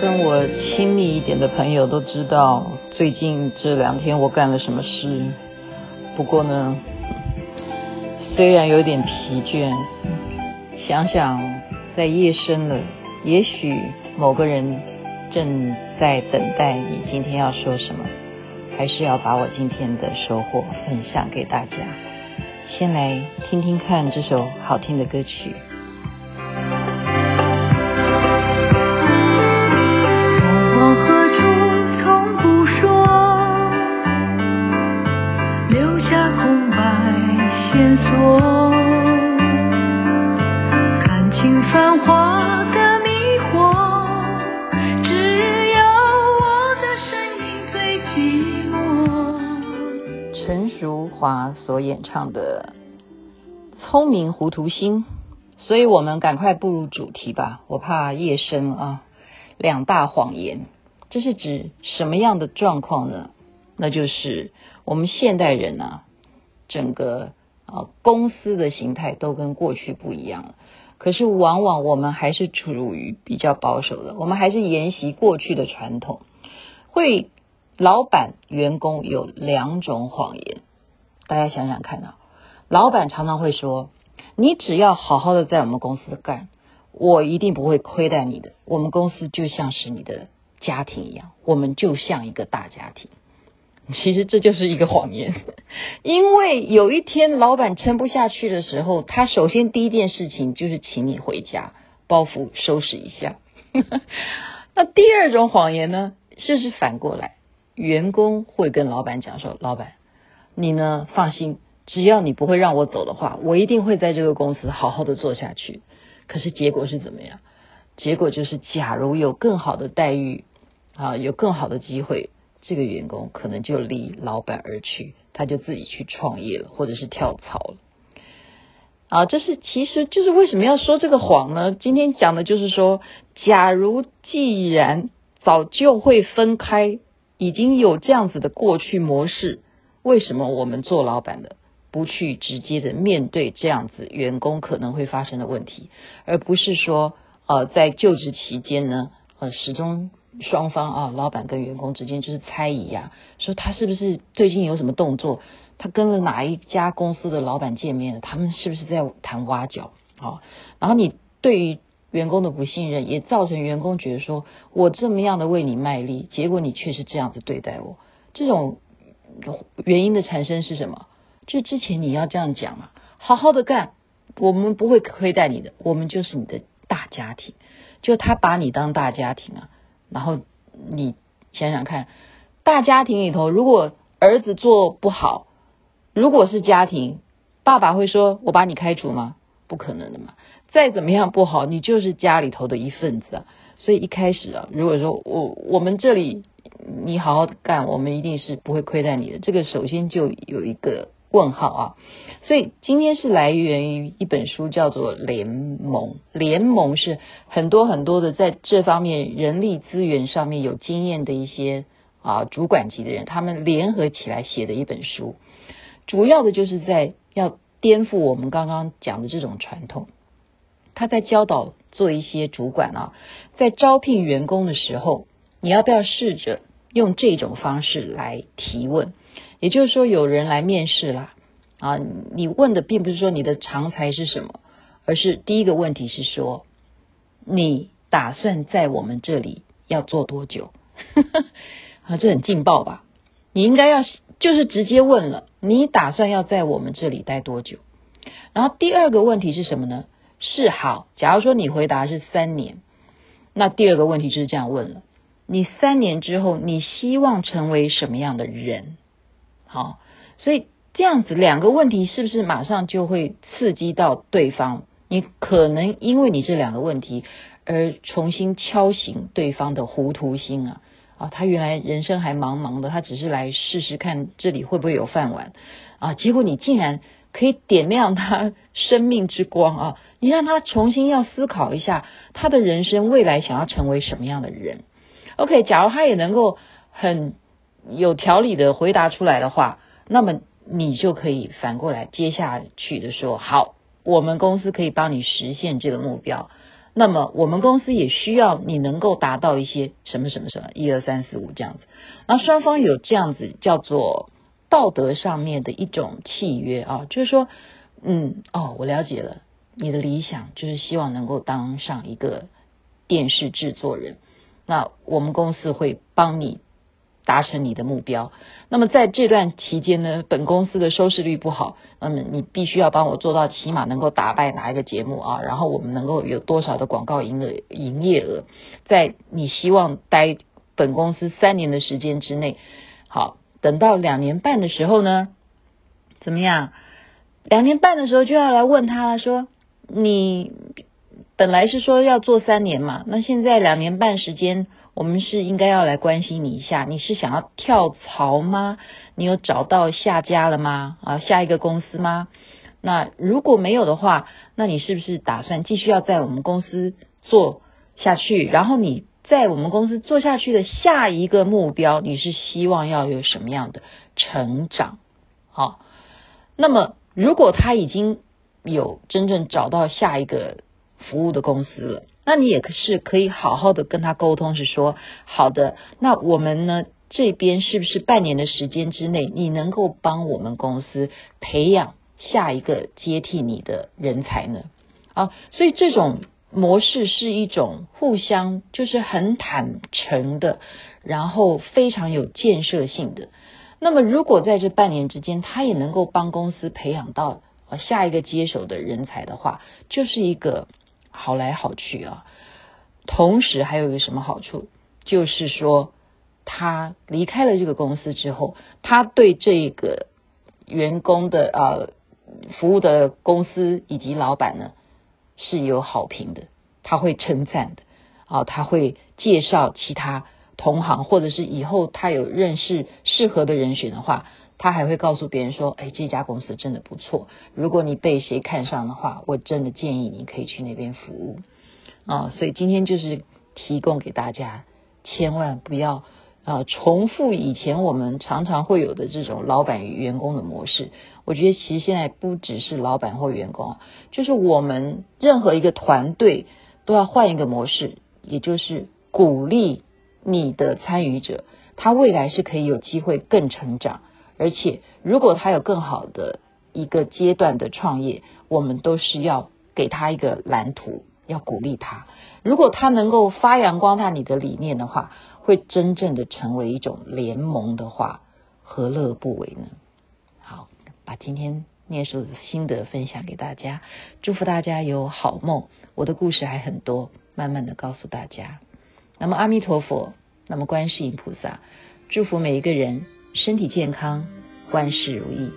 跟我亲密一点的朋友都知道，最近这两天我干了什么事。不过呢，虽然有点疲倦，想想在夜深了，也许某个人正在等待你今天要说什么，还是要把我今天的收获分享给大家。先来听听看这首好听的歌曲。寂寞。陈淑华所演唱的《聪明糊涂心》，所以我们赶快步入主题吧。我怕夜深啊。两大谎言，这是指什么样的状况呢？那就是我们现代人啊，整个啊公司的形态都跟过去不一样了。可是往往我们还是处于比较保守的，我们还是沿袭过去的传统。会老板员工有两种谎言。大家想想看啊，老板常常会说：“你只要好好的在我们公司干，我一定不会亏待你的。我们公司就像是你的家庭一样，我们就像一个大家庭。”其实这就是一个谎言，因为有一天老板撑不下去的时候，他首先第一件事情就是请你回家，包袱收拾一下。那第二种谎言呢，就是反过来，员工会跟老板讲说：“老板。”你呢？放心，只要你不会让我走的话，我一定会在这个公司好好的做下去。可是结果是怎么样？结果就是，假如有更好的待遇啊，有更好的机会，这个员工可能就离老板而去，他就自己去创业了，或者是跳槽了。啊，这是其实就是为什么要说这个谎呢？今天讲的就是说，假如既然早就会分开，已经有这样子的过去模式。为什么我们做老板的不去直接的面对这样子员工可能会发生的问题，而不是说呃在就职期间呢呃始终双方啊老板跟员工之间就是猜疑啊，说他是不是最近有什么动作，他跟了哪一家公司的老板见面了，他们是不是在谈挖角啊？然后你对于员工的不信任，也造成员工觉得说我这么样的为你卖力，结果你却是这样子对待我，这种。原因的产生是什么？就之前你要这样讲嘛，好好的干，我们不会亏待你的，我们就是你的大家庭。就他把你当大家庭啊，然后你想想看，大家庭里头，如果儿子做不好，如果是家庭，爸爸会说我把你开除吗？不可能的嘛。再怎么样不好，你就是家里头的一份子啊。所以一开始啊，如果说我我们这里。你好好干，我们一定是不会亏待你的。这个首先就有一个问号啊。所以今天是来源于一本书，叫做《联盟》。联盟是很多很多的在这方面人力资源上面有经验的一些啊主管级的人，他们联合起来写的一本书。主要的就是在要颠覆我们刚刚讲的这种传统。他在教导做一些主管啊，在招聘员工的时候。你要不要试着用这种方式来提问？也就是说，有人来面试啦，啊，你问的并不是说你的长才是什么，而是第一个问题是说，你打算在我们这里要做多久？啊，这很劲爆吧？你应该要就是直接问了，你打算要在我们这里待多久？然后第二个问题是什么呢？是好，假如说你回答是三年，那第二个问题就是这样问了。你三年之后，你希望成为什么样的人？好，所以这样子两个问题是不是马上就会刺激到对方？你可能因为你这两个问题而重新敲醒对方的糊涂心啊！啊，他原来人生还茫茫的，他只是来试试看这里会不会有饭碗啊！结果你竟然可以点亮他 生命之光啊！你让他重新要思考一下他的人生未来想要成为什么样的人。OK，假如他也能够很有条理的回答出来的话，那么你就可以反过来接下去的说，好，我们公司可以帮你实现这个目标。那么我们公司也需要你能够达到一些什么什么什么一二三四五这样子。然后双方有这样子叫做道德上面的一种契约啊，就是说，嗯，哦，我了解了，你的理想就是希望能够当上一个电视制作人，那我们公司会帮你。达成你的目标。那么在这段期间呢，本公司的收视率不好，那么你必须要帮我做到起码能够打败哪一个节目啊？然后我们能够有多少的广告营的营业额？在你希望待本公司三年的时间之内，好，等到两年半的时候呢，怎么样？两年半的时候就要来问他说，你本来是说要做三年嘛，那现在两年半时间。我们是应该要来关心你一下，你是想要跳槽吗？你有找到下家了吗？啊，下一个公司吗？那如果没有的话，那你是不是打算继续要在我们公司做下去？然后你在我们公司做下去的下一个目标，你是希望要有什么样的成长？好，那么如果他已经有真正找到下一个服务的公司了。那你也是可以好好的跟他沟通，是说好的。那我们呢这边是不是半年的时间之内，你能够帮我们公司培养下一个接替你的人才呢？啊，所以这种模式是一种互相就是很坦诚的，然后非常有建设性的。那么如果在这半年之间，他也能够帮公司培养到下一个接手的人才的话，就是一个。好来好去啊，同时还有一个什么好处，就是说他离开了这个公司之后，他对这个员工的呃服务的公司以及老板呢是有好评的，他会称赞的啊，他会介绍其他同行，或者是以后他有认识适合的人选的话。他还会告诉别人说：“哎，这家公司真的不错。如果你被谁看上的话，我真的建议你可以去那边服务。”啊，所以今天就是提供给大家，千万不要啊重复以前我们常常会有的这种老板与员工的模式。我觉得其实现在不只是老板或员工，就是我们任何一个团队都要换一个模式，也就是鼓励你的参与者，他未来是可以有机会更成长。而且，如果他有更好的一个阶段的创业，我们都是要给他一个蓝图，要鼓励他。如果他能够发扬光大你的理念的话，会真正的成为一种联盟的话，何乐不为呢？好，把今天念书的心得分享给大家，祝福大家有好梦。我的故事还很多，慢慢的告诉大家。那么阿弥陀佛，那么观世音菩萨，祝福每一个人。身体健康，万事如意。